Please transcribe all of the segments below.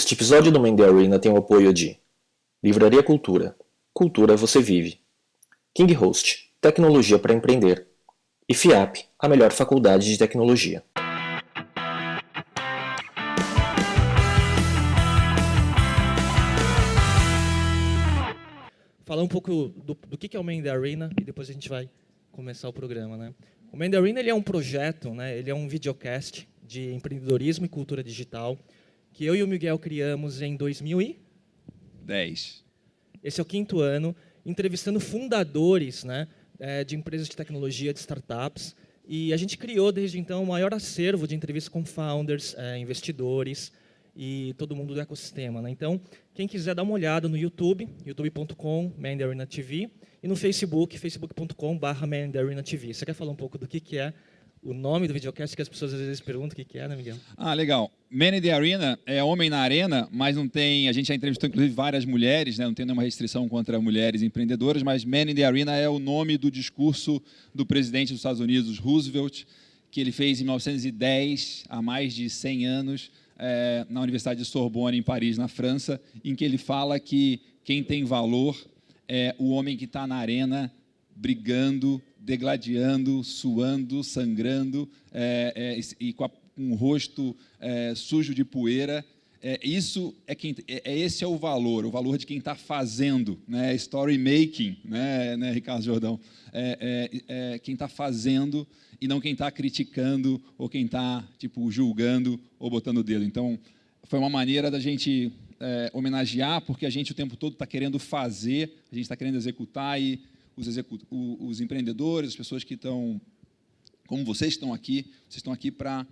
Este episódio do Mendy Arena tem o apoio de Livraria Cultura. Cultura você vive. King Host, tecnologia para empreender. E FIAP, a melhor faculdade de tecnologia. Falar um pouco do, do que é o Mendy Arena e depois a gente vai começar o programa, né? O Mendy Arena ele é um projeto, né? Ele é um videocast de empreendedorismo e cultura digital que eu e o Miguel criamos em 2010. Esse é o quinto ano, entrevistando fundadores né, é, de empresas de tecnologia, de startups. E a gente criou, desde então, o maior acervo de entrevistas com founders, é, investidores e todo mundo do ecossistema. Né? Então, quem quiser dar uma olhada no YouTube, youtube.com, TV, e no Facebook, facebook.com.br TV. Você quer falar um pouco do que, que é o nome do videocast que as pessoas às vezes perguntam o que, é, né, Miguel? Ah, legal. Man in the Arena é homem na arena, mas não tem. A gente já entrevistou inclusive várias mulheres, né? não tem nenhuma restrição contra mulheres empreendedoras, mas Man in the Arena é o nome do discurso do presidente dos Estados Unidos, Roosevelt, que ele fez em 1910, há mais de 100 anos, é, na Universidade de Sorbonne, em Paris, na França, em que ele fala que quem tem valor é o homem que está na arena brigando degladiando, suando, sangrando é, é, e com a, um rosto é, sujo de poeira. É, isso é, quem, é, é, esse é o valor, o valor de quem está fazendo, né? Story making, né, né Ricardo Jordão? É, quem está fazendo e não quem está criticando ou quem está tipo julgando ou botando o dedo. Então, foi uma maneira da gente homenagear, porque a gente o tempo todo está querendo fazer, a gente está querendo executar e os, os empreendedores, as pessoas que estão, como vocês estão aqui, vocês estão aqui para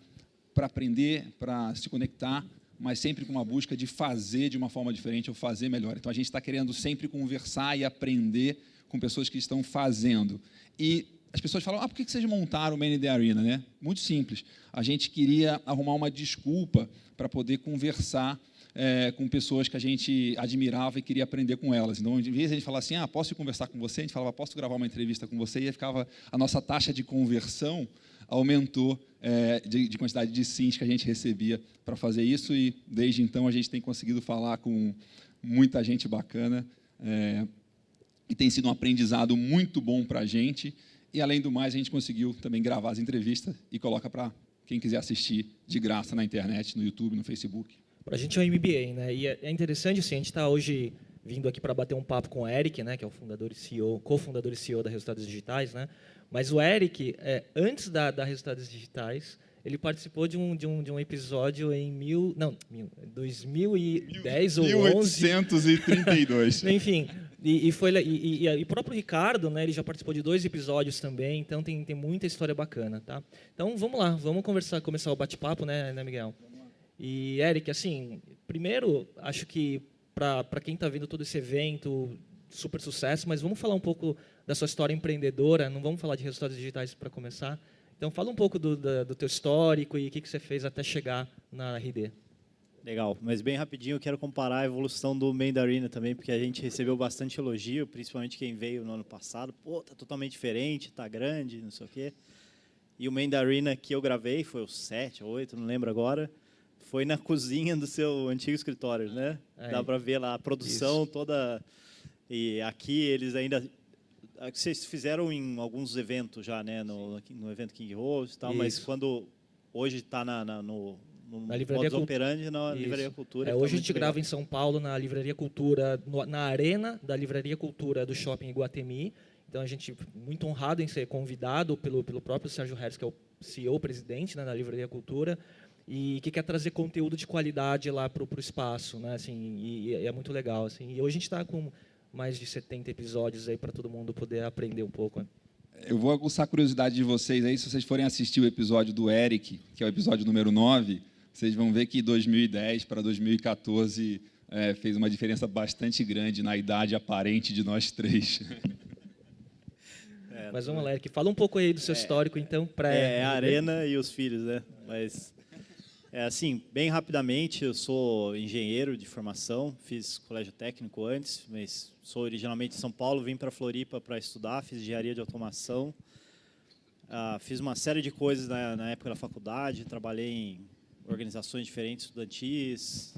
aprender, para se conectar, mas sempre com uma busca de fazer de uma forma diferente ou fazer melhor. Então, a gente está querendo sempre conversar e aprender com pessoas que estão fazendo. E as pessoas falam, ah, por que vocês montaram o Man the Arena? Né? Muito simples. A gente queria arrumar uma desculpa para poder conversar é, com pessoas que a gente admirava e queria aprender com elas. Então, de vez a gente falava assim, ah, posso conversar com você? A gente falava, posso gravar uma entrevista com você? E ficava, a nossa taxa de conversão aumentou é, de, de, quantidade de sims que a gente recebia para fazer isso e desde então a gente tem conseguido falar com muita gente bacana é, e tem sido um aprendizado muito bom para a gente e além do mais a gente conseguiu também gravar as entrevistas e coloca para quem quiser assistir de graça na internet, no YouTube, no Facebook. Para a gente é um MBA, né? E é, é interessante, assim, a gente está hoje vindo aqui para bater um papo com o Eric, né, que é o fundador e CEO, cofundador e CEO da Resultados Digitais, né? Mas o Eric, é, antes da, da Resultados Digitais, ele participou de um, de um, de um episódio em mil, não, mil, 2010 mil, ou 1832. Enfim, e, e foi e, e, e, o próprio Ricardo, né, ele já participou de dois episódios também, então tem, tem muita história bacana, tá? Então vamos lá, vamos conversar, começar o bate-papo, né, né, Miguel? E, Eric, assim, primeiro, acho que para quem está vendo todo esse evento, super sucesso, mas vamos falar um pouco da sua história empreendedora, não vamos falar de resultados digitais para começar. Então, fala um pouco do, da, do teu histórico e o que, que você fez até chegar na RD. Legal, mas bem rapidinho eu quero comparar a evolução do Mandarina também, porque a gente recebeu bastante elogio, principalmente quem veio no ano passado. Pô, tá totalmente diferente, tá grande, não sei o quê. E o Mandarina que eu gravei foi o 7, 8, não lembro agora foi na cozinha do seu antigo escritório, né? É, Dá para ver lá a produção isso. toda. E aqui eles ainda vocês fizeram em alguns eventos já, né, no, no evento King Rose e tal, isso. mas quando hoje está na, na, no, no na livraria Cult... operandi na Isso. Livraria Cultura. É, hoje a gente grava em São Paulo na Livraria Cultura, no, na arena da Livraria Cultura do Shopping Iguatemi. Então a gente muito honrado em ser convidado pelo pelo próprio Sérgio Harris, que é o CEO, presidente né, da Livraria Cultura, e que quer trazer conteúdo de qualidade lá para o espaço, né? Assim, e, e, é muito legal, assim. E hoje a gente está com mais de 70 episódios aí para todo mundo poder aprender um pouco. Né? Eu vou aguçar a curiosidade de vocês aí, se vocês forem assistir o episódio do Eric, que é o episódio número 9, vocês vão ver que 2010 para 2014 é, fez uma diferença bastante grande na idade aparente de nós três. É, Mas vamos lá, Eric, fala um pouco aí do seu é, histórico, então, para... É, a Arena e os filhos, né? Mas é, assim, bem rapidamente, eu sou engenheiro de formação, fiz colégio técnico antes, mas sou originalmente de São Paulo, vim para Floripa para estudar, fiz engenharia de automação, ah, fiz uma série de coisas na, na, época da faculdade, trabalhei em organizações diferentes estudantis,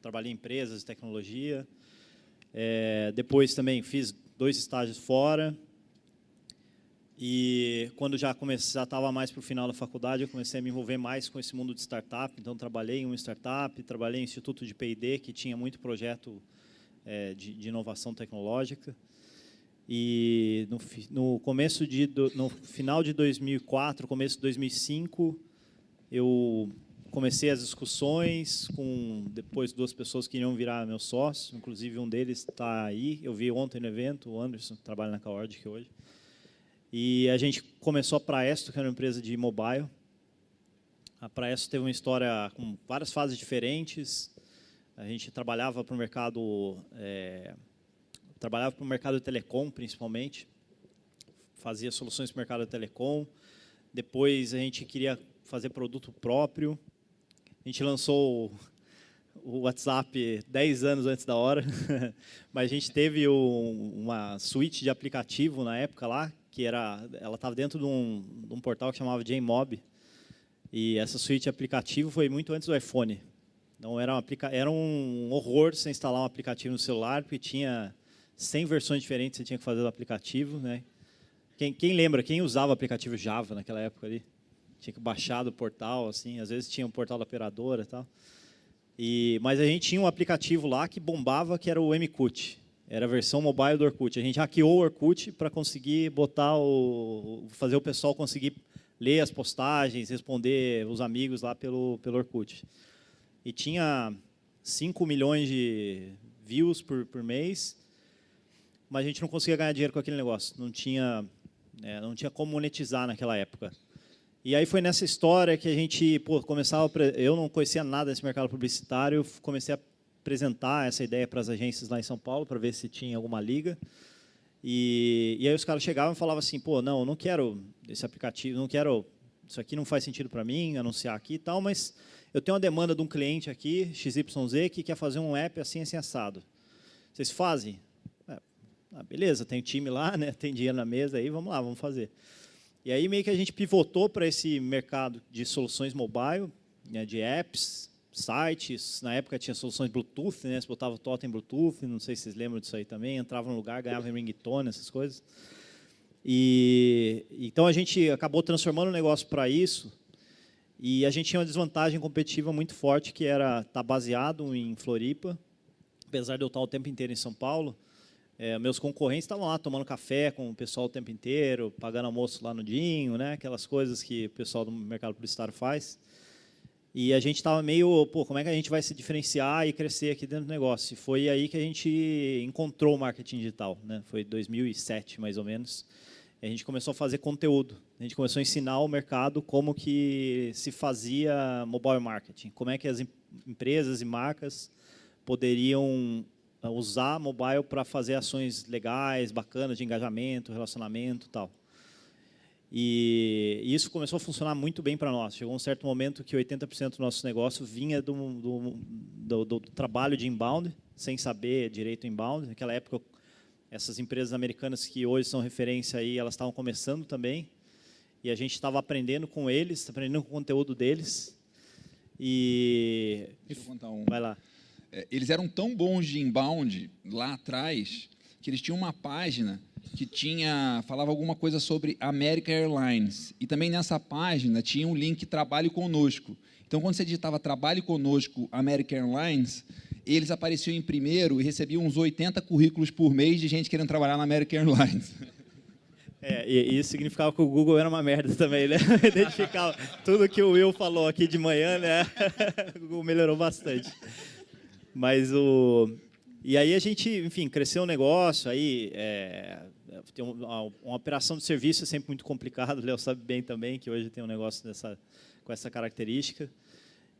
trabalhei em empresas de tecnologia. É, depois também fiz dois estágios fora. E quando já já estava mais para o final da faculdade, eu comecei a me envolver mais com esse mundo de startup. Então trabalhei em uma startup, trabalhei em instituto de P&D que tinha muito projeto é, de, de, inovação tecnológica. E no, no começo de no final de 2004, começo de 2005, eu comecei as discussões com depois duas pessoas que iriam virar meus sócios, inclusive um deles está aí. Eu vi ontem no evento, o Anderson, que trabalha na Caordic hoje. E a gente começou a Praesto, que era uma empresa de mobile. A Praesto teve uma história com várias fases diferentes. A gente trabalhava para o mercado, é, trabalhava para o mercado de telecom, principalmente. Fazia soluções para o mercado de telecom. Depois a gente queria fazer produto próprio. A gente lançou o WhatsApp 10 anos antes da hora, mas a gente teve uma suíte de aplicativo na época lá, que era, ela estava dentro de um, de um, portal que chamava JMob, e essa suíte aplicativo foi muito antes do iPhone. Então era um, era um horror você instalar um aplicativo no celular, porque tinha 100 versões diferentes que você tinha que fazer do aplicativo. Né? Quem, quem lembra, quem usava o aplicativo Java naquela época ali? Tinha que baixar do portal, assim, às vezes tinha um portal da operadora tal. E, mas a gente tinha um aplicativo lá que bombava, que era o MQt. Era a versão mobile do Orkut. A gente hackeou o Orkut para conseguir botar o, fazer o pessoal conseguir ler as postagens, responder os amigos lá pelo, pelo Orkut. E tinha 5 milhões de views por, por mês, mas a gente não conseguia ganhar dinheiro com aquele negócio. Não tinha, é, não tinha como monetizar naquela época. E aí foi nessa história que a gente pô, começava. Eu não conhecia nada desse mercado publicitário, comecei a apresentar essa ideia para as agências lá em São Paulo para ver se tinha alguma liga. E, e aí os caras chegavam e falavam assim: pô, não, eu não quero esse aplicativo, não quero. Isso aqui não faz sentido para mim anunciar aqui e tal, mas eu tenho uma demanda de um cliente aqui, XYZ, que quer fazer um app assim, assim, assado. Vocês fazem? É, ah, beleza, tem time lá, né? tem dinheiro na mesa aí, vamos lá, vamos fazer. E aí meio que a gente pivotou para esse mercado de soluções mobile, né, de apps, sites. Na época tinha soluções Bluetooth, né? Você botava o totem Bluetooth, não sei se vocês lembram disso aí também. Entrava no lugar, ganhava em ringtone, essas coisas. E então a gente acabou transformando o negócio para isso. E a gente tinha uma desvantagem competitiva muito forte que era estar tá baseado em Floripa, apesar de eu estar o tempo inteiro em São Paulo. É, meus concorrentes estavam lá tomando café com o pessoal o tempo inteiro, pagando almoço lá no Dinho, né? aquelas coisas que o pessoal do mercado publicitário faz. E a gente estava meio, pô, como é que a gente vai se diferenciar e crescer aqui dentro do negócio? E foi aí que a gente encontrou o marketing digital, né? Foi 2007 mais ou menos. A gente começou a fazer conteúdo. A gente começou a ensinar ao mercado como que se fazia mobile marketing, como é que as empresas e marcas poderiam usar mobile para fazer ações legais, bacanas de engajamento, relacionamento, tal. E isso começou a funcionar muito bem para nós. Chegou um certo momento que 80% do nosso negócio vinha do, do, do, do, trabalho de inbound, sem saber direito inbound. Naquela época, essas empresas americanas que hoje são referência aí, elas estavam começando também. E a gente estava aprendendo com eles, aprendendo com o conteúdo deles. E Deixa eu contar um. Vai lá. É, eles eram tão bons de inbound lá atrás que eles tinham uma página que tinha falava alguma coisa sobre American Airlines e também nessa página tinha um link Trabalhe conosco. Então quando você digitava Trabalhe conosco American Airlines, eles apareciam em primeiro e recebiam uns 80 currículos por mês de gente querendo trabalhar na American Airlines. É, e isso significava que o Google era uma merda também, né? Identificava tudo que o Will falou aqui de manhã, né? O Google melhorou bastante. Mas o e aí a gente, enfim, cresceu o negócio, aí é, tem uma, uma, operação de serviço é sempre muito complicado, o Léo sabe bem também que hoje tem um negócio dessa, com essa característica,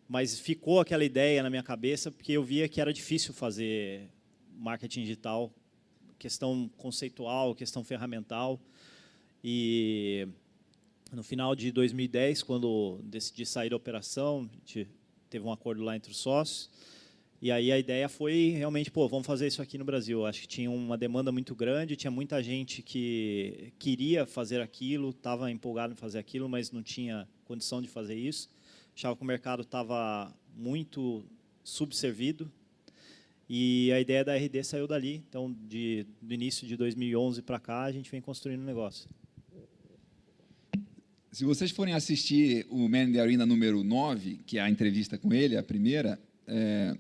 mas ficou aquela ideia na minha cabeça porque eu via que era difícil fazer marketing digital, questão conceitual, questão ferramental, e no final de 2010, quando decidi sair da operação, a gente teve um acordo lá entre os sócios, e aí a ideia foi realmente, pô, vamos fazer isso aqui no Brasil. Acho que tinha uma demanda muito grande, tinha muita gente que queria fazer aquilo, estava empolgado em fazer aquilo, mas não tinha condição de fazer isso. Achava que o mercado estava muito subservido E a ideia da RD saiu dali. Então, de, do início de 2011 para cá, a gente vem construindo o um negócio. Se vocês forem assistir o Man in the Arena número 9, que é a entrevista com ele, a primeira, é,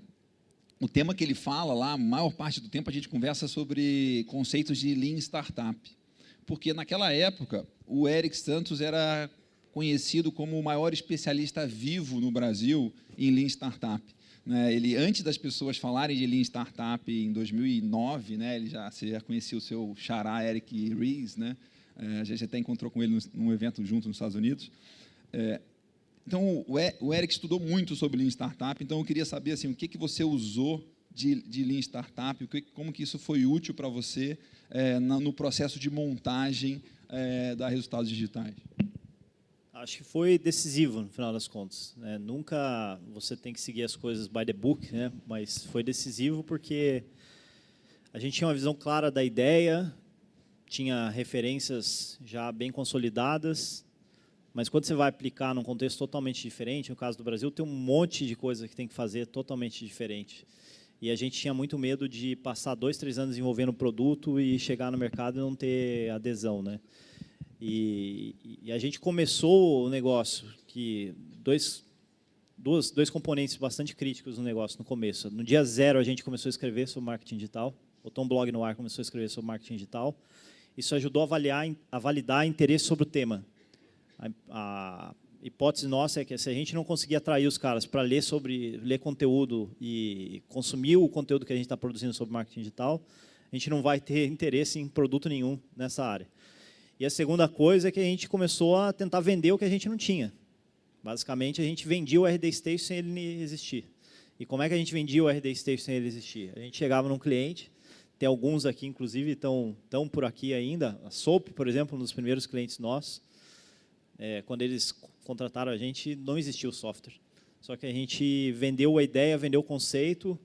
o tema que ele fala lá, a maior parte do tempo a gente conversa sobre conceitos de Lean Startup. Porque naquela época, o Eric Santos era conhecido como o maior especialista vivo no Brasil em Lean Startup. Né? Ele, antes das pessoas falarem de Lean Startup em 2009, né, ele já, você já conhecia o seu xará Eric Ries, né? É, a gente até encontrou com ele num evento junto nos Estados Unidos. É, então, o Eric estudou muito sobre Lean Startup, então eu queria saber assim, o que, que você usou de, de Lean Startup, como que isso foi útil para você é, no processo de montagem é, da Resultados Digitais. Acho que foi decisivo, no final das contas. Né? Nunca você tem que seguir as coisas by the book, né? mas foi decisivo porque a gente tinha uma visão clara da ideia, tinha referências já bem consolidadas, mas quando você vai aplicar num contexto totalmente diferente, no caso do Brasil, tem um monte de coisa que tem que fazer totalmente diferente. E a gente tinha muito medo de passar dois, três anos desenvolvendo o produto e chegar no mercado e não ter adesão, né? E, e a gente começou o negócio que dois, dois, dois componentes bastante críticos no negócio no começo. No dia zero a gente começou a escrever sobre marketing digital. Botou um blog no ar, começou a escrever sobre marketing digital. Isso ajudou a, avaliar, a validar interesse sobre o tema. A, a hipótese nossa é que se a gente não conseguir atrair os caras para ler sobre ler conteúdo e consumir o conteúdo que a gente está produzindo sobre marketing digital, a gente não vai ter interesse em produto nenhum nessa área. E a segunda coisa é que a gente começou a tentar vender o que a gente não tinha. Basicamente, a gente vendia o RD Station sem ele existir. E como é que a gente vendia o RD Station sem ele existir? A gente chegava num cliente, tem alguns aqui, inclusive, estão, estão por aqui ainda. A Soap, por exemplo, um dos primeiros clientes nossos. É, quando eles contrataram a gente, não existia o software. Só que a gente vendeu a ideia, vendeu o conceito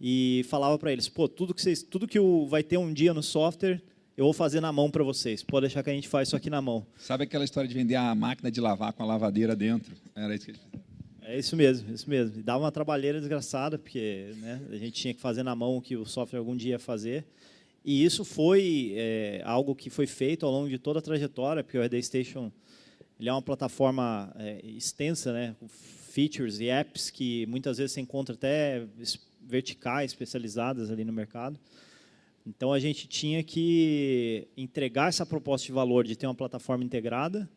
e falava para eles, pô, tudo que vocês, tudo que vai ter um dia no software, eu vou fazer na mão para vocês. Pode deixar que a gente faz isso aqui na mão. Sabe aquela história de vender a máquina de lavar com a lavadeira dentro? Era isso que eles é isso mesmo, isso mesmo. E dava uma trabalheira desgraçada, porque né, a gente tinha que fazer na mão o que o software algum dia ia fazer. E isso foi é, algo que foi feito ao longo de toda a trajetória, porque o RD Station ele é uma plataforma é, extensa, né, com features e apps que muitas vezes se encontra até verticais, especializadas ali no mercado. Então, a gente tinha que entregar essa proposta de valor de ter uma plataforma integrada,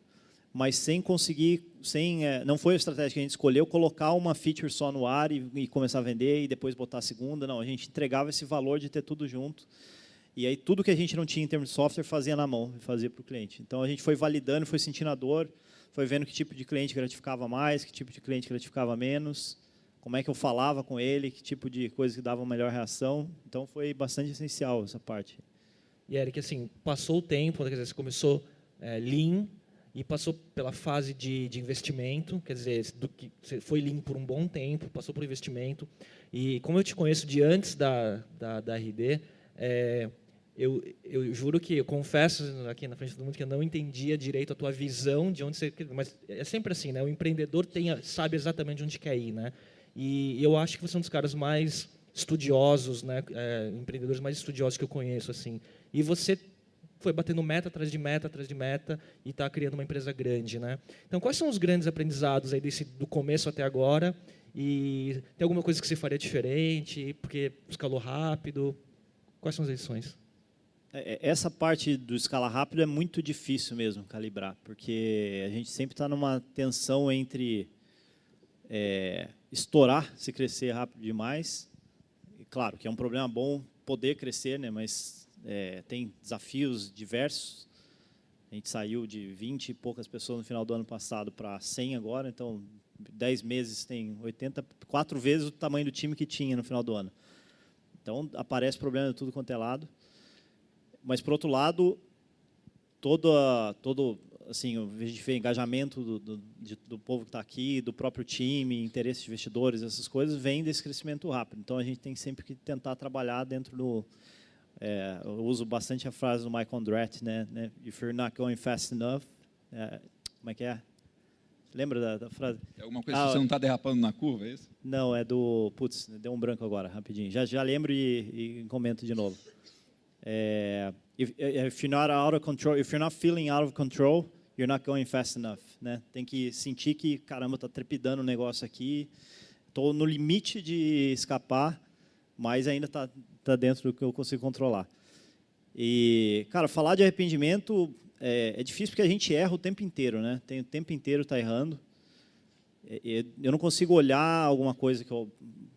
mas sem conseguir, sem, é, não foi a estratégia que a gente escolheu, colocar uma feature só no ar e, e, começar a vender e depois botar a segunda. Não, a gente entregava esse valor de ter tudo junto. E aí tudo que a gente não tinha em termos de software fazia na mão, fazia para o cliente. Então a gente foi validando, foi sentindo a dor, foi vendo que tipo de cliente gratificava mais, que tipo de cliente gratificava menos, como é que eu falava com ele, que tipo de coisa que dava melhor reação. Então foi bastante essencial essa parte. E Eric, assim, passou o tempo, quer dizer, você começou é, Lean, e passou pela fase de, de investimento, quer dizer, do que você foi limpo por um bom tempo, passou por investimento. E como eu te conheço de antes da, da, da RD, é, eu, eu juro que, eu confesso aqui na frente todo mundo que eu não entendia direito a tua visão de onde você... Mas é sempre assim, né? O empreendedor tem, sabe exatamente onde quer ir, né? E eu acho que você é um dos caras mais estudiosos, né? É, empreendedores mais estudiosos que eu conheço, assim. E você foi batendo meta atrás de meta atrás de meta e está criando uma empresa grande, né? Então, quais são os grandes aprendizados aí desse do começo até agora? E tem alguma coisa que você faria diferente? Porque escalou rápido? Quais são as lições? É, é, essa parte do escala rápido é muito difícil mesmo calibrar, porque a gente sempre está numa tensão entre é, estourar se crescer rápido demais. E, claro que é um problema bom poder crescer, né? Mas é, tem desafios diversos. A gente saiu de 20 e poucas pessoas no final do ano passado para 100 agora, então 10 meses tem 80, quatro vezes o tamanho do time que tinha no final do ano. Então aparece problema de tudo quanto é lado. Mas por outro lado, todo todo assim, a gente vê engajamento do, do, de, do povo que está aqui, do próprio time, interesse de investidores, essas coisas, vem desse crescimento rápido. Então a gente tem sempre que tentar trabalhar dentro do é, eu uso bastante a frase do Michael Andretti, né, né? If you're not going fast enough, é, como é que é? Lembra da, da frase? É alguma coisa Ah, que você não está derrapando na curva, é isso? Não, é do. Putz, deu um branco agora, rapidinho. Já, já lembro e, e comento de novo. É, if, if you're not out of control, if you're not feeling out of control, you're not going fast enough, né? Tem que sentir que caramba tá trepidando o negócio aqui, tô no limite de escapar, mas ainda tá tá dentro do que eu consigo controlar. E cara, falar de arrependimento é, é difícil porque a gente erra o tempo inteiro, né? Tem o tempo inteiro tá errando. É, é, Eu não consigo olhar alguma coisa que eu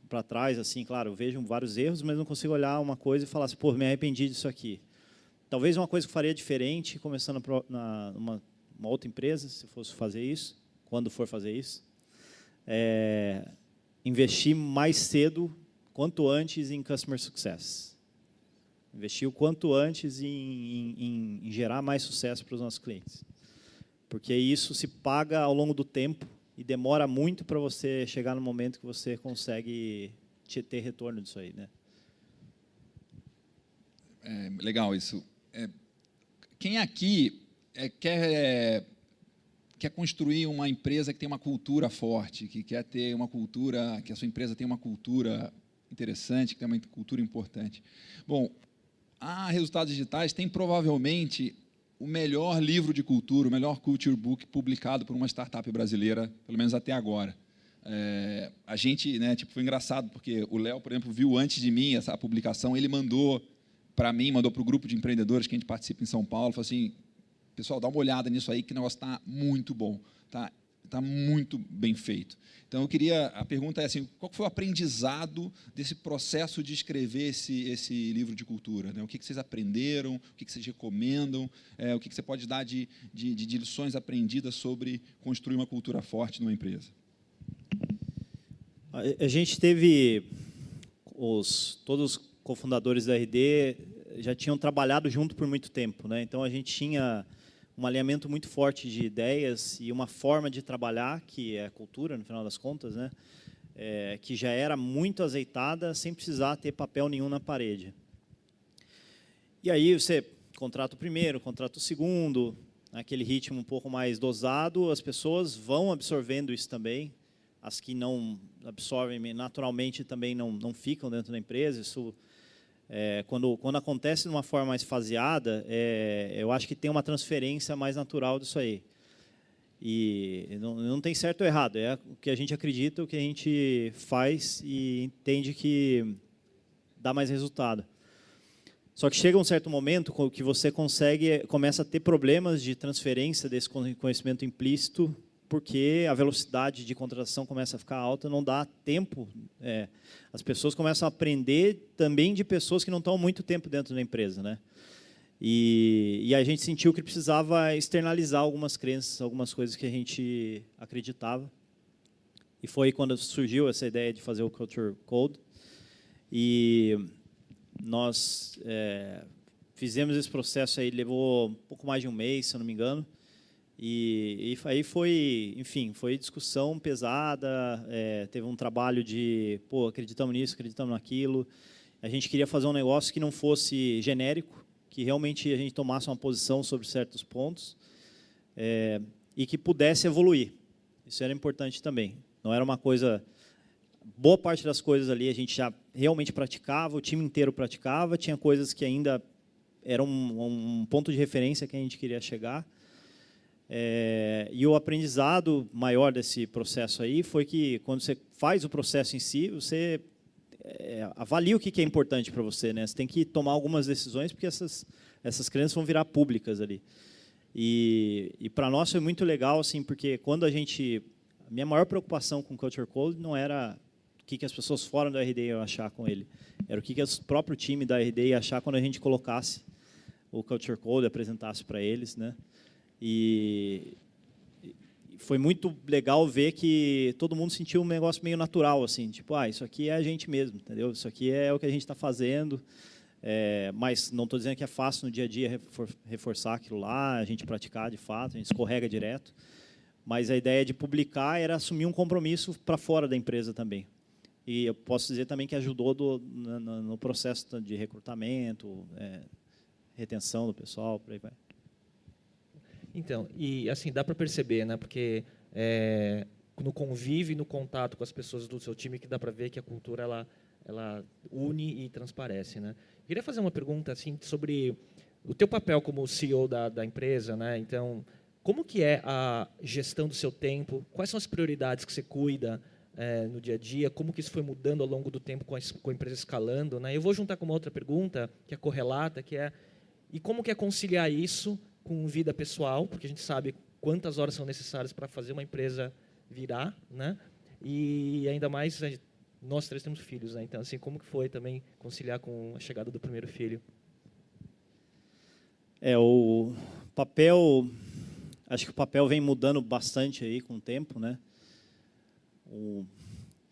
para trás assim, claro, eu vejo vários erros, mas não consigo olhar uma coisa e falar assim, pô, me arrependi disso aqui. Talvez uma coisa que eu faria diferente, começando na uma, uma outra empresa, se fosse fazer isso, quando for fazer isso, é investir mais cedo, quanto antes, em customer success. Investir o quanto antes em- em- em gerar mais sucesso para os nossos clientes. Porque isso se paga ao longo do tempo e demora muito para você chegar no momento que você consegue te- ter retorno disso aí, né? É, legal isso. É, quem aqui é, quer, quer construir uma empresa que tem uma cultura forte, que quer ter uma cultura, que a sua empresa tem uma cultura interessante, que tem uma cultura importante. Bom, a Resultados Digitais tem provavelmente o melhor livro de cultura, o melhor culture book publicado por uma startup brasileira, pelo menos até agora. É, a gente, né, tipo, foi engraçado porque o Léo, por exemplo, viu antes de mim essa publicação, ele mandou para mim, mandou para o grupo de empreendedores que a gente participa em São Paulo, falou assim, pessoal, dá uma olhada nisso aí, que o negócio está muito bom, tá, tá muito bem feito. Então, eu queria, a pergunta é assim, qual foi o aprendizado desse processo de escrever esse, esse livro de cultura? Né? O que, que vocês aprenderam, o que, que vocês recomendam, é, o que, que você pode dar de, de, de, lições aprendidas sobre construir uma cultura forte numa empresa? A a gente teve os todos os cofundadores da RD já tinham trabalhado junto por muito tempo, né? Então a gente tinha um alinhamento muito forte de ideias e uma forma de trabalhar que é a cultura, no final das contas, né? É, que já era muito azeitada sem precisar ter papel nenhum na parede. E aí você contrata o primeiro, contrata o segundo, aquele ritmo um pouco mais dosado, as pessoas vão absorvendo isso também. As que não absorvem naturalmente também não, não ficam dentro da empresa. Isso, é, quando, quando acontece de uma forma mais faseada, é, eu acho que tem uma transferência mais natural disso aí. E não, não tem certo ou errado, é o que a gente acredita, o que a gente faz e entende que dá mais resultado. Só que chega um certo momento que você consegue, começa a ter problemas de transferência desse conhecimento implícito, porque a velocidade de contratação começa a ficar alta, não dá tempo. é, as pessoas começam a aprender também de pessoas que não estão muito tempo dentro da empresa, né? E, e a gente sentiu que precisava externalizar algumas crenças, algumas coisas que a gente acreditava. E foi quando surgiu essa ideia de fazer o Culture Code. E nós é, fizemos esse processo aí, levou um pouco mais de um mês, se eu não me engano. E, e aí foi, enfim, foi discussão pesada, é, teve um trabalho de, pô, acreditamos nisso, acreditamos naquilo. A gente queria fazer um negócio que não fosse genérico, que realmente a gente tomasse uma posição sobre certos pontos é, e que pudesse evoluir. Isso era importante também. Não era uma coisa boa parte das coisas ali a gente já realmente praticava, o time inteiro praticava, tinha coisas que ainda eram um, um ponto de referência que a gente queria chegar. É, e o aprendizado maior desse processo aí foi que quando você faz o processo em si, você é, avalia o que, que é importante para você, né? Você tem que tomar algumas decisões porque essas essas crenças vão virar públicas ali. E, e para nós foi muito legal, assim, porque quando a gente minha maior preocupação com Culture Code não era o que, que as pessoas fora da RD iam achar com ele, era o que, que o próprio time da RD ia achar quando a gente colocasse o Culture Code, apresentasse para eles, né? E foi muito legal ver que todo mundo sentiu um negócio meio natural, assim, tipo, ah, isso aqui é a gente mesmo, entendeu? Isso aqui é o que a gente está fazendo. É, mas não estou dizendo que é fácil no dia a dia reforçar aquilo lá, a gente praticar de fato, a gente escorrega direto. Mas a ideia de publicar era assumir um compromisso para fora da empresa também. E eu posso dizer também que ajudou do, no, no, processo de recrutamento, é, retenção do pessoal, por aí vai. Então, e assim, dá para perceber, né? Porque é, no convívio, no contato com as pessoas do seu time, que dá para ver que a cultura ela, ela une e transparece, né? Eu queria fazer uma pergunta assim sobre o teu papel como CEO da, da empresa, né? Então, como que é a gestão do seu tempo? Quais são as prioridades que você cuida é, no dia a dia? Como que isso foi mudando ao longo do tempo com a, com a empresa escalando? Né? Eu vou juntar com uma outra pergunta que é correlata, que é e como que é conciliar isso com vida pessoal? Porque a gente sabe quantas horas são necessárias para fazer uma empresa virar, né? E ainda mais nós três temos filhos, né? Então assim, como que foi também conciliar com a chegada do primeiro filho? É, o papel, acho que o papel vem mudando bastante aí com o tempo, né? O,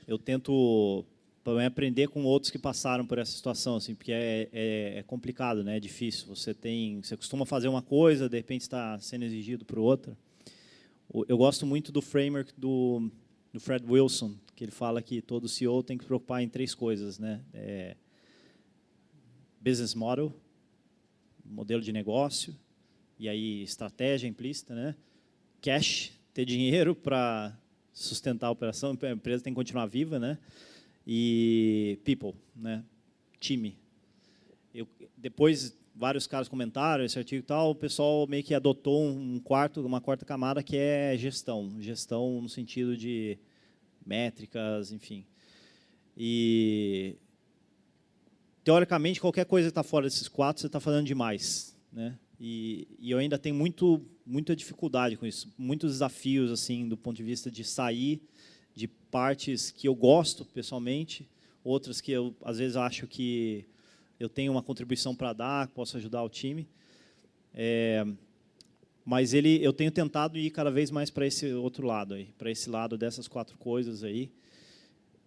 eu tento também aprender com outros que passaram por essa situação, assim, porque é, é, é complicado, né? É difícil. Você tem, você costuma fazer uma coisa, de repente está sendo exigido por outra. Eu gosto muito do framework do, do Fred Wilson, que ele fala que todo CEO tem que se preocupar em três coisas, né? É, business model, modelo de negócio, e aí estratégia implícita, né? Cash, ter dinheiro para sustentar a operação, a empresa tem que continuar viva, né? E people, né? Time. Eu, depois vários caras comentaram esse artigo e tal, o pessoal meio que adotou um quarto, uma quarta camada que é gestão, gestão no sentido de métricas, enfim. E teoricamente, qualquer coisa que está fora desses quatro, você está falando demais. Né? E, e, eu ainda tenho muito, muita dificuldade com isso, muitos desafios assim do ponto de vista de sair partes que eu gosto pessoalmente, outras que eu às vezes acho que eu tenho uma contribuição para dar, posso ajudar o time. É, mas ele, eu tenho tentado ir cada vez mais para esse outro lado aí, para esse lado dessas quatro coisas aí.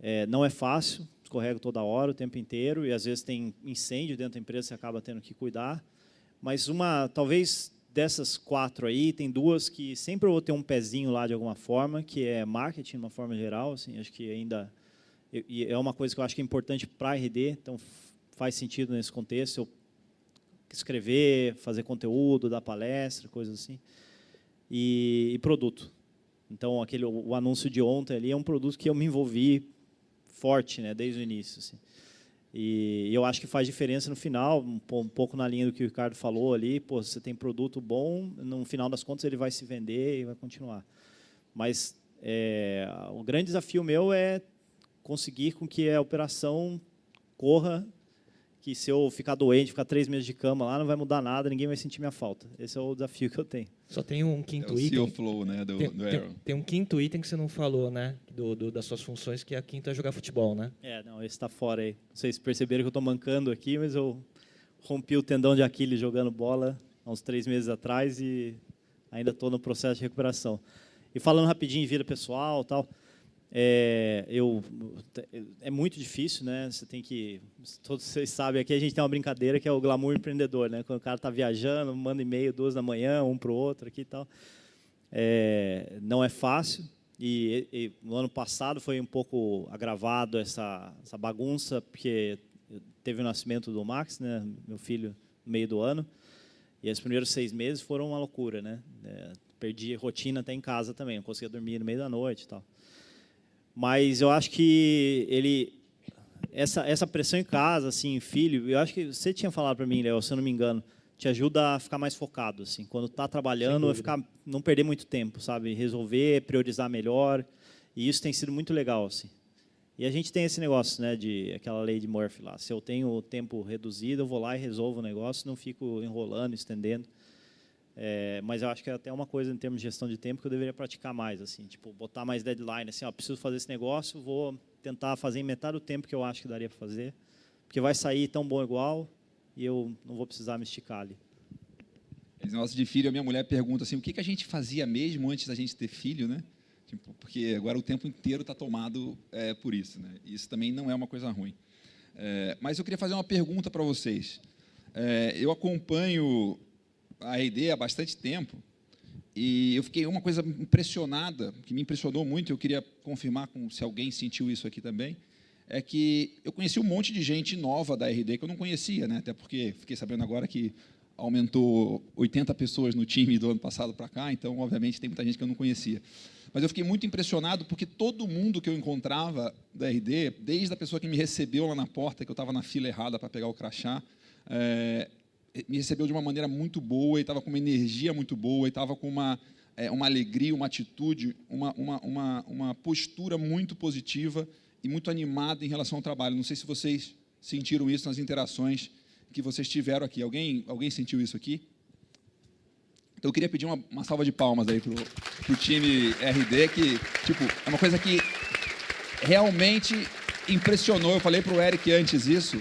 É, não é fácil, escorrega toda hora, o tempo inteiro, e às vezes tem incêndio dentro da empresa, você acaba tendo que cuidar. Mas uma, talvez dessas quatro aí, tem duas que sempre eu vou ter um pezinho lá de alguma forma, que é marketing, de uma forma geral, assim, acho que ainda é uma coisa que eu acho que é importante para a RD, então faz sentido nesse contexto, eu escrever, fazer conteúdo, dar palestra, coisas assim. E, e produto. Então, aquele, o anúncio de ontem ali é um produto que eu me envolvi forte, né, desde o início. Assim. E eu acho que faz diferença no final, um, pouco na linha do que o Ricardo falou ali. Pô, você tem produto bom, no final das contas ele vai se vender e vai continuar. Mas é, o grande desafio meu é conseguir com que a operação corra que se eu ficar doente, ficar três meses de cama lá, não vai mudar nada, ninguém vai sentir minha falta. Esse é o desafio que eu tenho. Só tem um quinto é o item. Flow, né, do, tem, do tem, tem, um quinto item que você não falou, né, do, do, das suas funções, que é a quinta é jogar futebol, né? É, não, esse está fora aí. Não sei se perceberam que eu estou mancando aqui, mas eu rompi o tendão de Aquiles jogando bola há uns três meses atrás e ainda estou no processo de recuperação. E falando rapidinho em vida pessoal tal, é, eu, é muito difícil, né? Você tem que. Todos vocês sabem, aqui a gente tem uma brincadeira que é o glamour empreendedor, né? Quando o cara está viajando, manda e-mail duas da manhã, um para o outro aqui e tal. É, não é fácil. E, e, no ano passado foi um pouco agravado essa, essa bagunça, porque teve o nascimento do Max, né? Meu filho, no meio do ano. E os primeiros seis meses foram uma loucura, né? É, perdi rotina até em casa também, não conseguia dormir no meio da noite e tal. Mas eu acho que ele essa essa pressão em casa, assim, filho, eu acho que você tinha falado para mim, Léo, se eu não me engano, te ajuda a ficar mais focado, assim, quando está trabalhando, ficar não perder muito tempo, sabe, resolver, priorizar melhor, e isso tem sido muito legal, assim. E a gente tem esse negócio, né, de aquela lei de Murphy lá. Se eu tenho o tempo reduzido, eu vou lá e resolvo o negócio, não fico enrolando, estendendo. É, mas eu acho que é até uma coisa em termos de gestão de tempo que eu deveria praticar mais, assim, tipo, botar mais deadline, assim, ó, preciso fazer esse negócio, vou tentar fazer em metade do tempo que eu acho que daria para fazer, porque vai sair tão bom igual e eu não vou precisar me esticar ali. Esse negócio de filho, a minha mulher pergunta assim, o que, que a gente fazia mesmo antes da gente ter filho, né? Tipo, porque agora o tempo inteiro está tomado é, por isso, né? Isso também não é uma coisa ruim. É, mas eu queria fazer uma pergunta para vocês. É, eu acompanho a RD há bastante tempo e eu fiquei uma coisa impressionada, que me impressionou muito, eu queria confirmar com, se alguém sentiu isso aqui também, é que eu conheci um monte de gente nova da RD que eu não conhecia, né? até porque fiquei sabendo agora que aumentou 80 pessoas no time do ano passado para cá, então, obviamente, tem muita gente que eu não conhecia. Mas eu fiquei muito impressionado porque todo mundo que eu encontrava da RD, desde a pessoa que me recebeu lá na porta, que eu estava na fila errada para pegar o crachá, é, me recebeu de uma maneira muito boa e estava com uma energia muito boa e estava com uma, é, uma alegria, uma atitude, uma, uma, uma, uma postura muito positiva e muito animada em relação ao trabalho. Não sei se vocês sentiram isso nas interações que vocês tiveram aqui. Alguém, alguém sentiu isso aqui? Então eu queria pedir uma, uma salva de palmas aí pro, pro time RD, que tipo, é uma coisa que realmente impressionou. Eu falei para o Eric antes isso.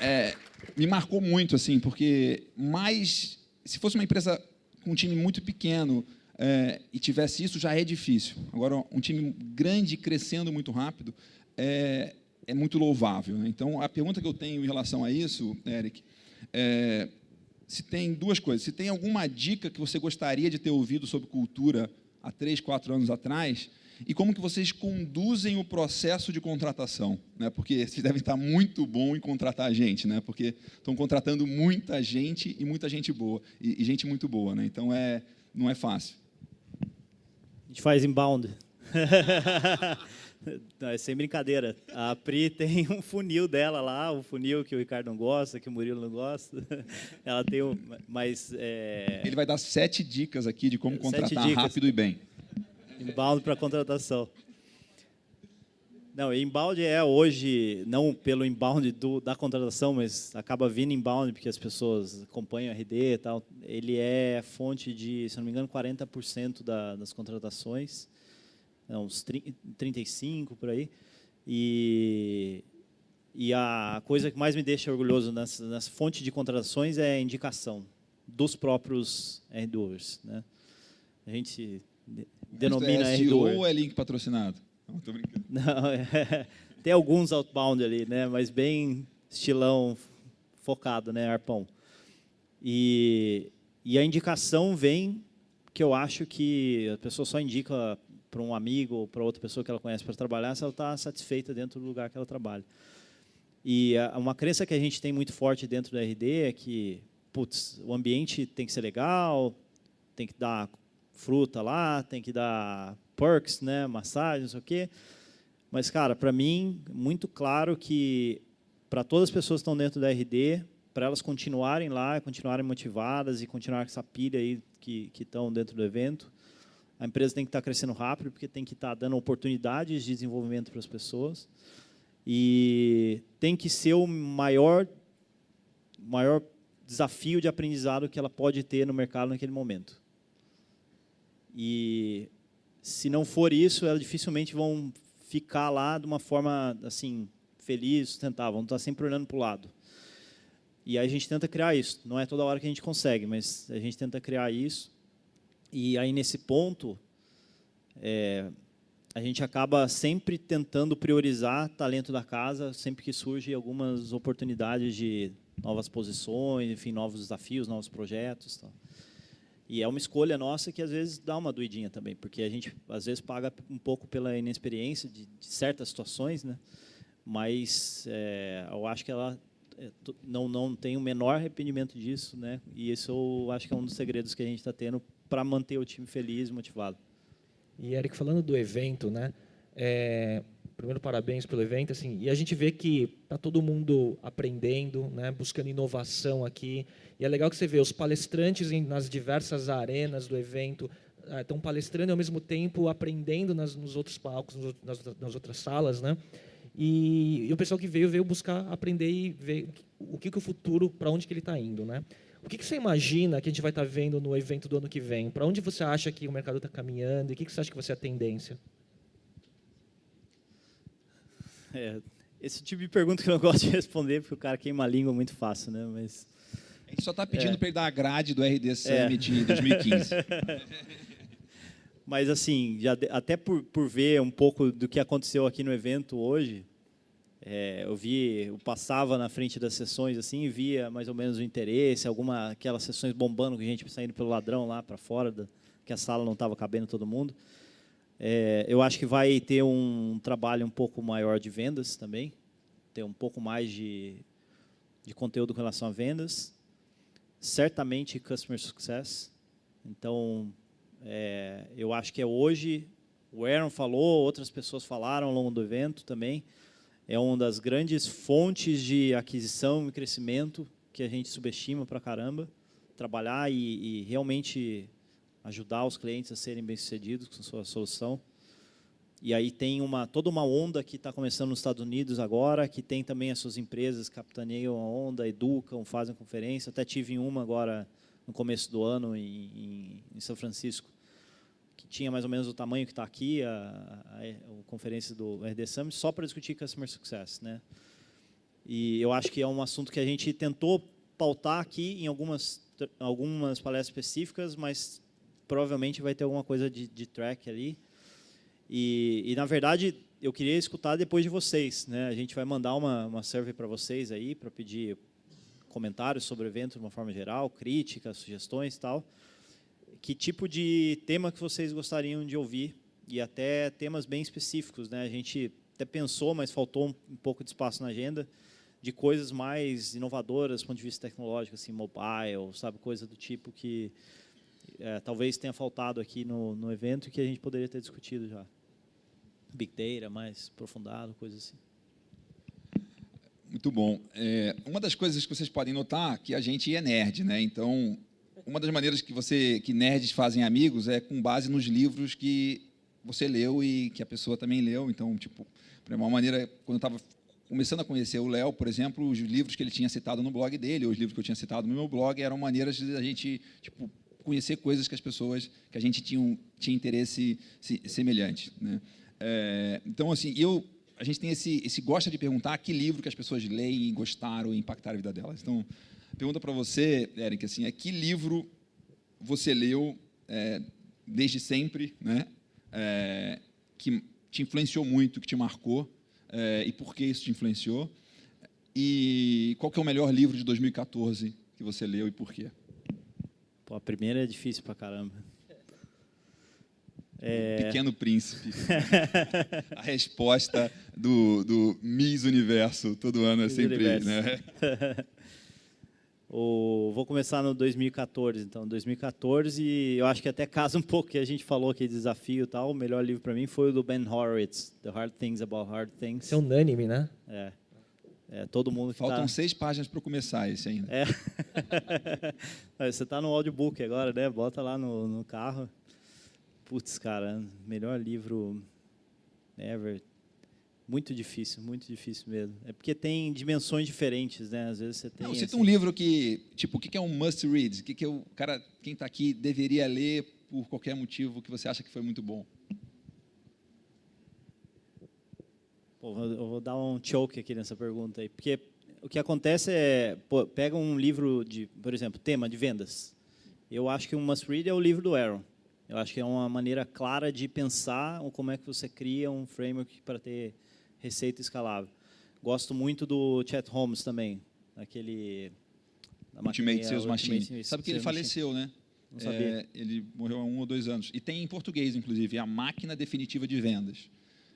É, me marcou muito, assim, porque mais. Se fosse uma empresa com um time muito pequeno é, e tivesse isso, já é difícil. Agora, um time grande crescendo muito rápido é, é muito louvável. Né? Então, a pergunta que eu tenho em relação a isso, Eric, é se tem duas coisas. Se tem alguma dica que você gostaria de ter ouvido sobre cultura há três, quatro anos atrás, e como que vocês conduzem o processo de contratação, né? Porque vocês devem estar muito bom em contratar gente, né? Porque estão contratando muita gente e muita gente boa e, e gente muito boa, né? Então é não é fácil. A gente faz inbound. Não, é sem brincadeira. A Pri tem um funil dela lá, o funil que o Ricardo não gosta, que o Murilo não gosta. Ela tem um, mas é... ele vai dar sete dicas aqui de como contratar rápido e bem. Inbound para contratação. Não, inbound é hoje, não pelo inbound da contratação, mas acaba vindo inbound porque as pessoas acompanham a RD e tal. Ele é fonte de, se não me engano, 40% da, das contratações uns 35 por aí. E, e a coisa que mais me deixa orgulhoso nessa, nessa fonte de contratações é a indicação dos próprios R2. Né? A gente denomina é SEO ou é link patrocinado? Não, tô brincando. Não, é, tem alguns outbound ali, né? mas bem estilão focado, né, arpão. E, e a indicação vem que eu acho que a pessoa só indica para um amigo ou para outra pessoa que ela conhece para trabalhar, se ela está satisfeita dentro do lugar que ela trabalha. E uma crença que a gente tem muito forte dentro do RD é que, putz, o ambiente tem que ser legal, tem que dar fruta lá, tem que dar perks, né, massagem, não sei o quê. Mas, cara, para mim, muito claro que para todas as pessoas que estão dentro da RD, para elas continuarem lá, continuarem motivadas e continuar com essa pilha aí que, que estão dentro do evento, a empresa tem que estar crescendo rápido, porque tem que estar dando oportunidades de desenvolvimento para as pessoas. E tem que ser o maior, maior desafio de aprendizado que ela pode ter no mercado naquele momento. E se não for isso, elas dificilmente vão ficar lá de uma forma assim feliz, sustentável, vão estar sempre olhando para o lado. E aí a gente tenta criar isso. Não é toda hora que a gente consegue, mas a gente tenta criar isso. E aí, nesse ponto, é, a gente acaba sempre tentando priorizar talento da casa, sempre que surgem algumas oportunidades de novas posições, enfim, novos desafios, novos projetos. Tal. E é uma escolha nossa que às vezes dá uma doidinha também, porque a gente às vezes paga um pouco pela inexperiência de, de certas situações, né? Mas é, eu acho que ela é, não não tem o menor arrependimento disso, né? E isso eu acho que é um dos segredos que a gente está tendo para manter o time feliz motivado. E Eric, falando do evento, né? É, primeiro parabéns pelo evento, assim, e a gente vê que tá todo mundo aprendendo, né, buscando inovação aqui. E é legal que você vê os palestrantes em, nas diversas arenas do evento estão é, palestrando e ao mesmo tempo aprendendo nas, nos outros palcos, nas, nas outras salas, né? E, e, o pessoal que veio veio buscar aprender e ver o que, que o futuro, para onde que ele está indo, né? O que, que, você imagina que a gente vai estar tá vendo no evento do ano que vem? Para onde você acha que o mercado está caminhando? E o que, que, você acha que vai ser a tendência? É, esse tipo de pergunta que eu não gosto de responder, porque o cara queima a língua muito fácil, né? Mas a gente só está pedindo é. para ele dar a grade do RD Summit é. 2015. Mas assim, já, até por, por ver um pouco do que aconteceu aqui no evento hoje, é, eu vi, eu passava na frente das sessões assim e via mais ou menos o interesse, alguma aquelas sessões bombando com gente saindo pelo ladrão lá para fora, da, que a sala não estava cabendo todo mundo. É, eu acho que vai ter um trabalho um pouco maior de vendas também, ter um pouco mais de, de conteúdo com relação a vendas. certamente Customer Success. Então, é, eu acho que é hoje, o Aaron falou, outras pessoas falaram ao longo do evento também, é uma das grandes fontes de aquisição e crescimento que a gente subestima para caramba. Trabalhar e, e realmente ajudar os clientes a serem bem-sucedidos com sua solução. E aí tem uma, toda uma onda que está começando nos Estados Unidos agora, que tem também as suas empresas capitaneiam a onda, educam, fazem conferência. Até tive uma agora no começo do ano em, em São Francisco, que tinha mais ou menos o tamanho que está aqui, a, a, a, conferência do RD Summit, só para discutir Customer Success. Né? E eu acho que é um assunto que a gente tentou pautar aqui em algumas, algumas palestras específicas, mas provavelmente vai ter alguma coisa de, de track ali. E, e, na verdade, eu queria escutar depois de vocês. Né? A gente vai mandar uma, uma survey para vocês aí, para pedir comentários sobre o evento de uma forma geral, críticas, sugestões e tal. Que tipo de tema que vocês gostariam de ouvir? E até temas bem específicos. Né? A gente até pensou, mas faltou um, um pouco de espaço na agenda, de coisas mais inovadoras do ponto de vista tecnológico, assim, mobile, sabe, coisa do tipo que é, talvez tenha faltado aqui no, no evento que a gente poderia ter discutido já. Big Data mais aprofundado, coisa assim. Muito bom. É, uma das coisas que vocês podem notar é que a gente é nerd, né? Então, uma das maneiras que você que nerds fazem amigos é com base nos livros que você leu e que a pessoa também leu. Então, tipo, uma maneira quando eu estava começando a conhecer o Léo, por exemplo, os livros que ele tinha citado no blog dele, ou os livros que eu tinha citado no meu blog, eram maneiras de a gente tipo conhecer coisas que as pessoas que a gente tinha tinha interesse semelhante, né? É, então, assim, eu, a gente tem esse, esse gosta de perguntar que livro que as pessoas leem e gostaram e impactaram a vida delas. Então, pergunta para você, Eric, assim, é que livro você leu é, desde sempre, né? É, que te influenciou muito, que te marcou é, e por que isso te influenciou? E qual que é o melhor livro de 2014 que você leu e por quê? Pô, a primeira é difícil pra caramba. É... Pequeno Príncipe. a resposta do, do Miss Universo todo ano é Miss sempre. Né? o, vou começar no 2014. Então, 2014, eu acho que até casa um pouco que a gente falou aqui de desafio e tal. O melhor livro para mim foi o do Ben Horowitz, The Hard Things About Hard Things. Isso é unânime, né? É. É, todo mundo Faltam tá... seis páginas para começar esse ainda. É. Você está no audiobook agora, né? Bota lá no, no carro. Putz, cara, melhor livro ever. Muito difícil, muito difícil mesmo. É porque tem dimensões diferentes, né? Às vezes você tem. Não, cita assim... um livro que, tipo, o que é um must read? O que é o cara, quem está aqui deveria ler por qualquer motivo que você acha que foi muito bom? Pô, eu vou dar um choke aqui nessa pergunta aí, porque o que acontece é, pô, pega um livro de, por exemplo, tema de vendas. Eu acho que um must read é o livro do Aaron. Eu acho que é uma maneira clara de pensar como é que você cria um framework para ter receita escalável. Gosto muito do Chet Holmes também, aquele Ultimate Sales Machine. Ultimate Sabe que ele faleceu, né? Não sabia. É, ele morreu há um ou dois anos. E tem em português, inclusive, A Máquina Definitiva de Vendas.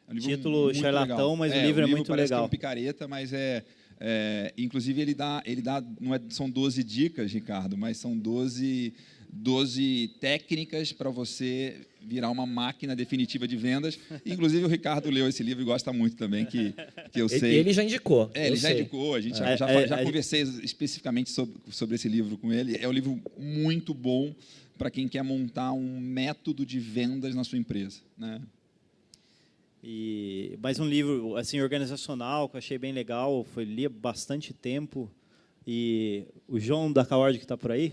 É um Título charlatão, legal. mas é, o livro é muito legal. Que é um picareta, mas é, é, inclusive ele dá, ele dá, não é, são 12 dicas, Ricardo, mas são 12 12 técnicas para você virar uma máquina definitiva de vendas. Inclusive, o Ricardo leu esse livro e gosta muito também, que, que eu sei. Ele já indicou. É, ele já sei. indicou, a gente é, já, é, já, conversei especificamente sobre, sobre esse livro com ele. É um livro muito bom para quem quer montar um método de vendas na sua empresa. Né? E mais um livro assim organizacional que eu achei bem legal, foi li há bastante tempo. E o João da Caward que está por aí,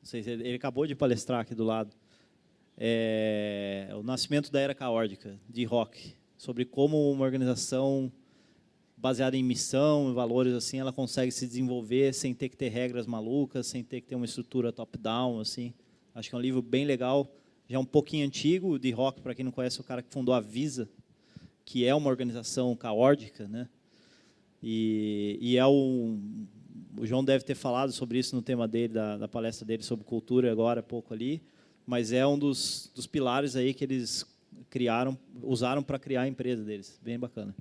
não sei se ele, ele, acabou de palestrar aqui do lado. É, o nascimento da era caórdica de Rock, sobre como uma organização baseada em missão, e valores assim, ela consegue se desenvolver sem ter que ter regras malucas, sem ter que ter uma estrutura top-down, assim. Acho que é um livro bem legal, já um pouquinho antigo, de Rock, para quem não conhece, o cara que fundou a Visa, que é uma organização caórdica, né? E, e é um, o João deve ter falado sobre isso no tema dele, da, da palestra dele sobre cultura agora há pouco ali, mas é um dos, dos pilares aí que eles criaram, usaram para criar a empresa deles. Bem bacana.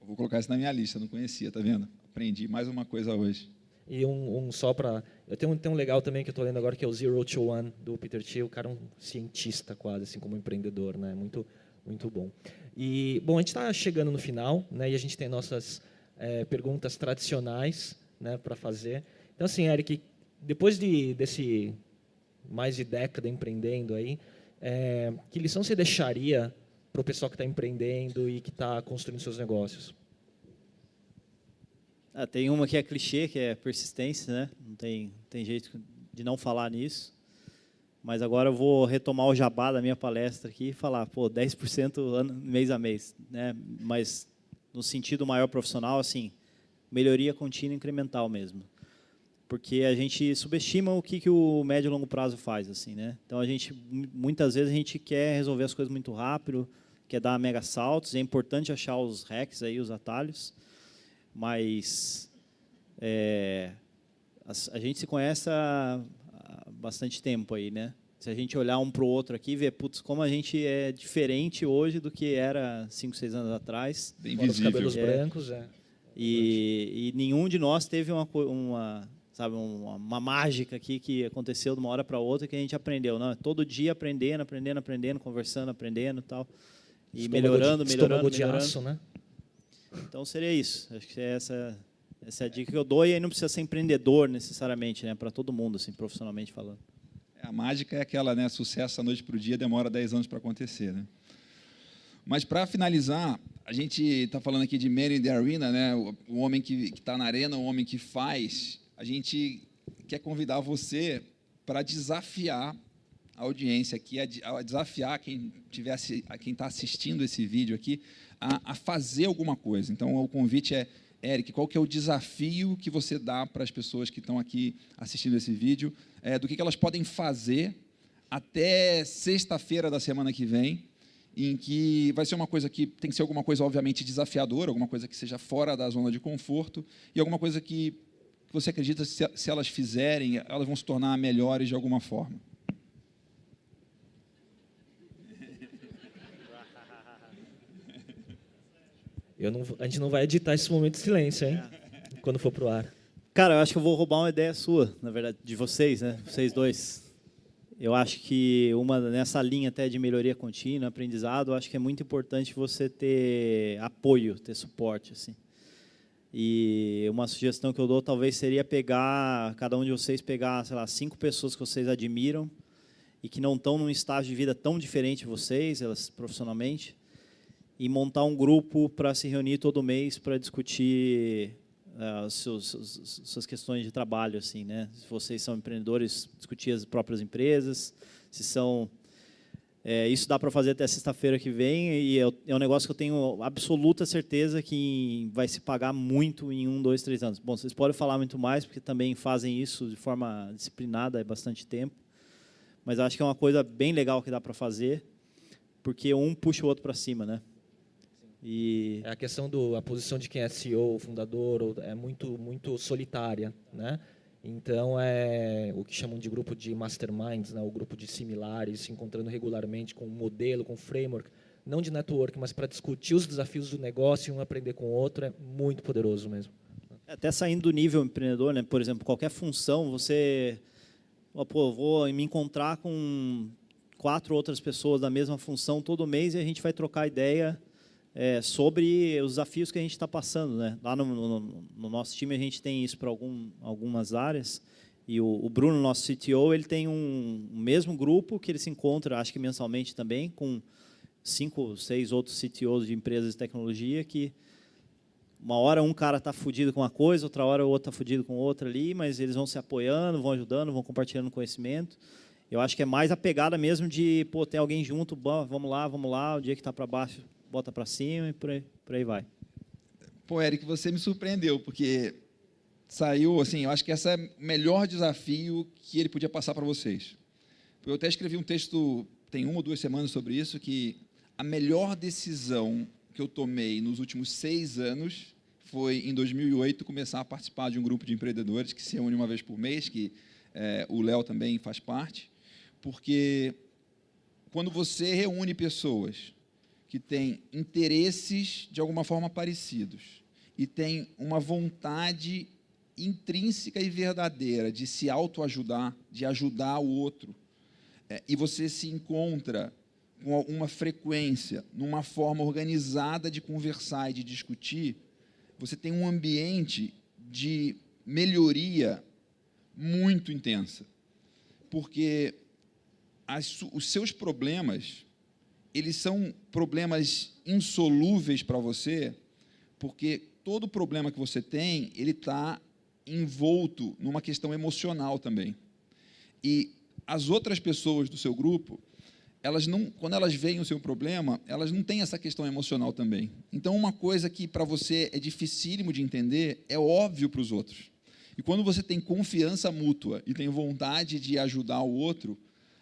vou colocar isso na minha lista, não conhecia, tá vendo? Aprendi mais uma coisa hoje. E um, um só para. Eu tenho um, um legal também que eu estou lendo agora, que é o Zero to One, do Peter Thiel. O cara é um cientista quase, assim como empreendedor. Né? Muito, muito bom. E, bom, a gente está chegando no final, né? e a gente tem nossas é, perguntas tradicionais né, para fazer. Então, assim, Eric, depois de, desse mais de década empreendendo aí, é, que lição você deixaria para o pessoal que está empreendendo e que está construindo seus negócios? Ah, tem uma que é clichê, que é persistência, né? Não tem, tem jeito de não falar nisso. Mas agora eu vou retomar o jabá da minha palestra aqui e falar, pô, 10% ano, mês a mês, né? Mas no sentido maior profissional, assim, melhoria contínua e incremental mesmo. Porque a gente subestima o que, que o médio e longo prazo faz, assim, né? Então a gente muitas vezes a gente quer resolver as coisas muito rápido, quer dar mega saltos, é importante achar os hacks aí, os atalhos mas é, a, a, gente se conhece há, há, bastante tempo aí, né? Se a gente olhar um para o outro aqui, ver, putz, como a gente é diferente hoje do que era cinco, seis anos atrás. Bem visível. Os cabelos é, brancos, é. E, e, nenhum de nós teve uma, uma sabe, uma, uma, mágica aqui que aconteceu de uma hora para outra que a gente aprendeu. Não, é todo dia aprendendo, aprendendo, aprendendo, conversando, aprendendo tal. E estômago melhorando, de, melhorando, de melhorando. aço, né? Então seria isso. Acho que é essa, essa é a dica que eu dou. E aí não precisa ser empreendedor necessariamente, né? Para todo mundo, assim, profissionalmente falando. É, a mágica é aquela, né? Sucesso da noite para o dia demora 10 anos para acontecer, né? Mas para finalizar, a gente está falando aqui de Man in the Arena, né? O, o homem que está na arena, o homem que faz. A gente quer convidar você para desafiar a audiência aqui, a, desafiar quem tivesse, a quem está assistindo esse vídeo aqui, a, a fazer alguma coisa. Então, o convite é, Eric, qual que é o desafio que você dá para as pessoas que estão aqui assistindo esse vídeo, é, do que, que elas podem fazer até sexta-feira da semana que vem, em que vai ser uma coisa que tem que ser alguma coisa obviamente desafiadora, alguma coisa que seja fora da zona de conforto e alguma coisa que você acredita se, se elas fizerem, elas vão se tornar melhores de alguma forma. Eu não, a gente não vai editar esse momento de silêncio, hein? Quando for pro ar. Cara, eu acho que eu vou roubar uma ideia sua, na verdade, de vocês, né? Vocês dois. Eu acho que uma nessa linha até de melhoria contínua, aprendizado, eu acho que é muito importante você ter apoio, ter suporte, assim. E uma sugestão que eu dou talvez seria pegar, cada um de vocês pegar, sei lá, cinco pessoas que vocês admiram e que não estão num estágio de vida tão diferente de vocês, elas profissionalmente, e montar um grupo para se reunir todo mês para discutir uh, suas questões de trabalho, assim, né? Se vocês são empreendedores, discutir as próprias empresas, se são é, isso dá para fazer até sexta-feira que vem e é, é, um negócio que eu tenho absoluta certeza que vai se pagar muito em um, dois, três anos. Bom, vocês podem falar muito mais porque também fazem isso de forma disciplinada há bastante tempo, mas acho que é uma coisa bem legal que dá para fazer porque um puxa o outro para cima, né? E é a questão do a posição de quem é CEO, fundador, é muito muito solitária, né? Então é o que chamam de grupo de masterminds, né? O grupo de similares se encontrando regularmente com um modelo, com um framework, não de network, mas para discutir os desafios do negócio e um aprender com o outro é muito poderoso mesmo. É, até saindo do nível empreendedor, né? Por exemplo, qualquer função, você pô, vou me encontrar com quatro outras pessoas da mesma função todo mês e a gente vai trocar ideia é, sobre os desafios que a gente está passando. Né? Lá no, no, no, nosso time a gente tem isso para algum, algumas áreas. E o, o, Bruno, nosso CTO, ele tem um, um, mesmo grupo que ele se encontra, acho que mensalmente também, com cinco, seis outros CTOs de empresas de tecnologia que uma hora um cara está fudido com uma coisa, outra hora o outro está fudido com outra ali, mas eles vão se apoiando, vão ajudando, vão compartilhando conhecimento. Eu acho que é mais a pegada mesmo de, pô, tem alguém junto, bom, vamos lá, vamos lá, o dia que está para baixo, bota para cima e por aí, por aí vai. Pô, Eric, você me surpreendeu, porque saiu, assim, eu acho que esse é o melhor desafio que ele podia passar para vocês. Eu até escrevi um texto, tem uma ou duas semanas sobre isso, que a melhor decisão que eu tomei nos últimos seis anos foi, em 2008, começar a participar de um grupo de empreendedores que se reúne uma vez por mês, que é, o Léo também faz parte, porque quando você reúne pessoas que têm interesses de alguma forma parecidos e têm uma vontade intrínseca e verdadeira de se autoajudar, de ajudar o outro, é, e você se encontra com uma frequência, numa forma organizada de conversar e de discutir, você tem um ambiente de melhoria muito intensa. Porque as, os seus problemas, eles são problemas insolúveis para você, porque todo problema que você tem, ele está envolto numa questão emocional também. E as outras pessoas do seu grupo, elas não, quando elas veem o seu problema, elas não têm essa questão emocional também. Então, uma coisa que para você é dificílimo de entender é óbvio para os outros. E quando você tem confiança mútua e tem vontade de ajudar o outro,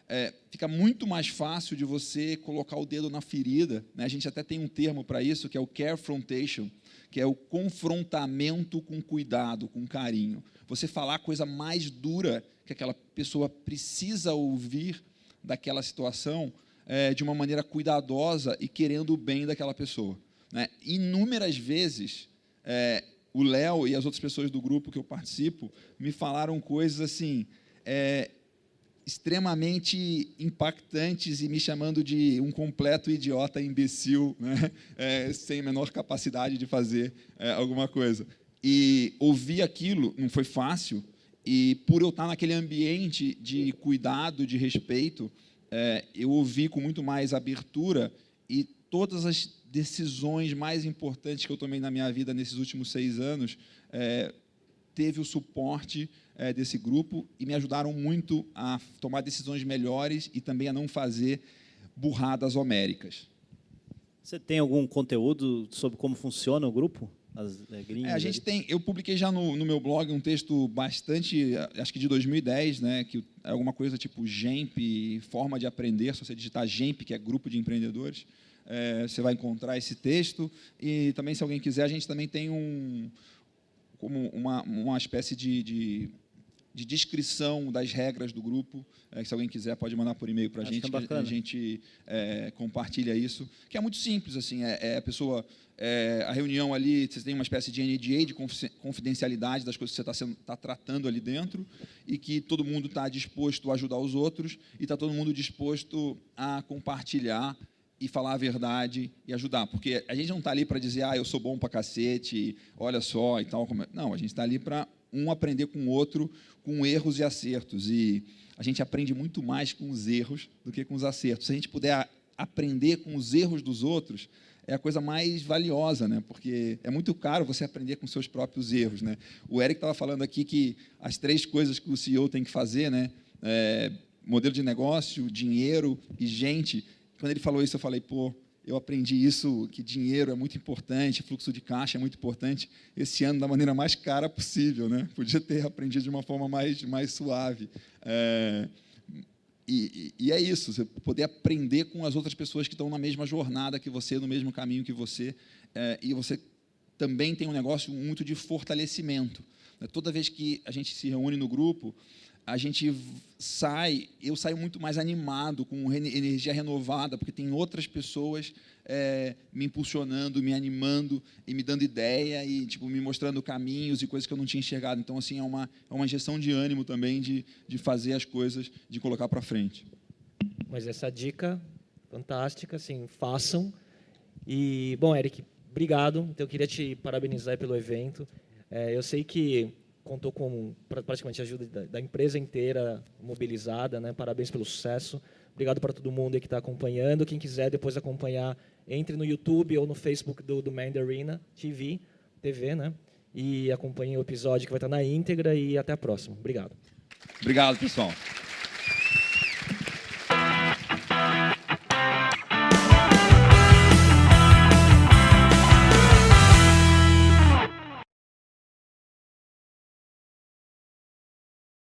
é, fica muito mais fácil de você colocar o dedo na ferida. Né? A gente até tem um termo para isso, que é o carefrontation, que é o confrontamento com cuidado, com carinho. Você falar a coisa mais dura que aquela pessoa precisa ouvir daquela situação é, de uma maneira cuidadosa e querendo o bem daquela pessoa. Né? Inúmeras vezes, é, o Léo e as outras pessoas do grupo que eu participo me falaram coisas assim, é, extremamente impactantes e me chamando de um completo idiota imbecil, né? É, sem a menor capacidade de fazer é, alguma coisa. E ouvir aquilo não foi fácil, e por eu estar naquele ambiente de cuidado, de respeito, é, eu ouvi com muito mais abertura e todas as decisões mais importantes que eu tomei na minha vida nesses últimos seis anos é, teve o suporte é, desse grupo e me ajudaram muito a tomar decisões melhores e também a não fazer burradas homéricas. Você tem algum conteúdo sobre como funciona o grupo? É, é, a gente tem, eu publiquei já no, no, meu blog um texto bastante, acho que de 2010, né, que é alguma coisa tipo GEMP, forma de aprender, se você digitar GEMP, que é grupo de empreendedores, é, você vai encontrar esse texto. E também, se alguém quiser, a gente também tem um, como uma, uma espécie de, de de descrição das regras do grupo. É, se alguém quiser, pode mandar por e-mail para a gente, que a gente é, compartilha isso. Que é muito simples, assim, é, é a pessoa, é, a reunião ali, você tem uma espécie de NDA, de confidencialidade das coisas que você está tá tratando ali dentro, e que todo mundo está disposto a ajudar os outros, e está todo mundo disposto a compartilhar e falar a verdade e ajudar. Porque a gente não está ali para dizer, ah, eu sou bom para cacete, olha só e tal. É. Não, a gente está ali para um aprender com o outro, com erros e acertos. E a gente aprende muito mais com os erros do que com os acertos. Se a gente puder aprender com os erros dos outros, é a coisa mais valiosa, né? Porque é muito caro você aprender com seus próprios erros, né? O Eric estava falando aqui que as três coisas que o CEO tem que fazer, né? É, modelo de negócio, dinheiro e gente. Quando ele falou isso, eu falei, pô, eu aprendi isso, que dinheiro é muito importante, fluxo de caixa é muito importante, esse ano da maneira mais cara possível. Né? Podia ter aprendido de uma forma mais, mais suave. É, e, e, é isso, você poder aprender com as outras pessoas que estão na mesma jornada que você, no mesmo caminho que você, é, e você também tem um negócio muito de fortalecimento. Né? Toda vez que a gente se reúne no grupo, a gente sai, eu saio muito mais animado, com energia renovada, porque tem outras pessoas é, me impulsionando, me animando e me dando ideia e tipo me mostrando caminhos e coisas que eu não tinha enxergado. Então assim é uma é uma injeção de ânimo também de, de fazer as coisas, de colocar para frente. Mas essa dica fantástica, assim, façam. E bom, Eric, obrigado. Então eu queria te parabenizar pelo evento. É, eu sei que contou com praticamente a ajuda da, da empresa inteira mobilizada, né? Parabéns pelo sucesso. Obrigado para todo mundo que está acompanhando. Quem quiser depois acompanhar, entre no YouTube ou no Facebook do, do Mandarina TV, TV, né? E acompanhe o episódio que vai estar na íntegra e até a próxima. Obrigado. Obrigado, pessoal.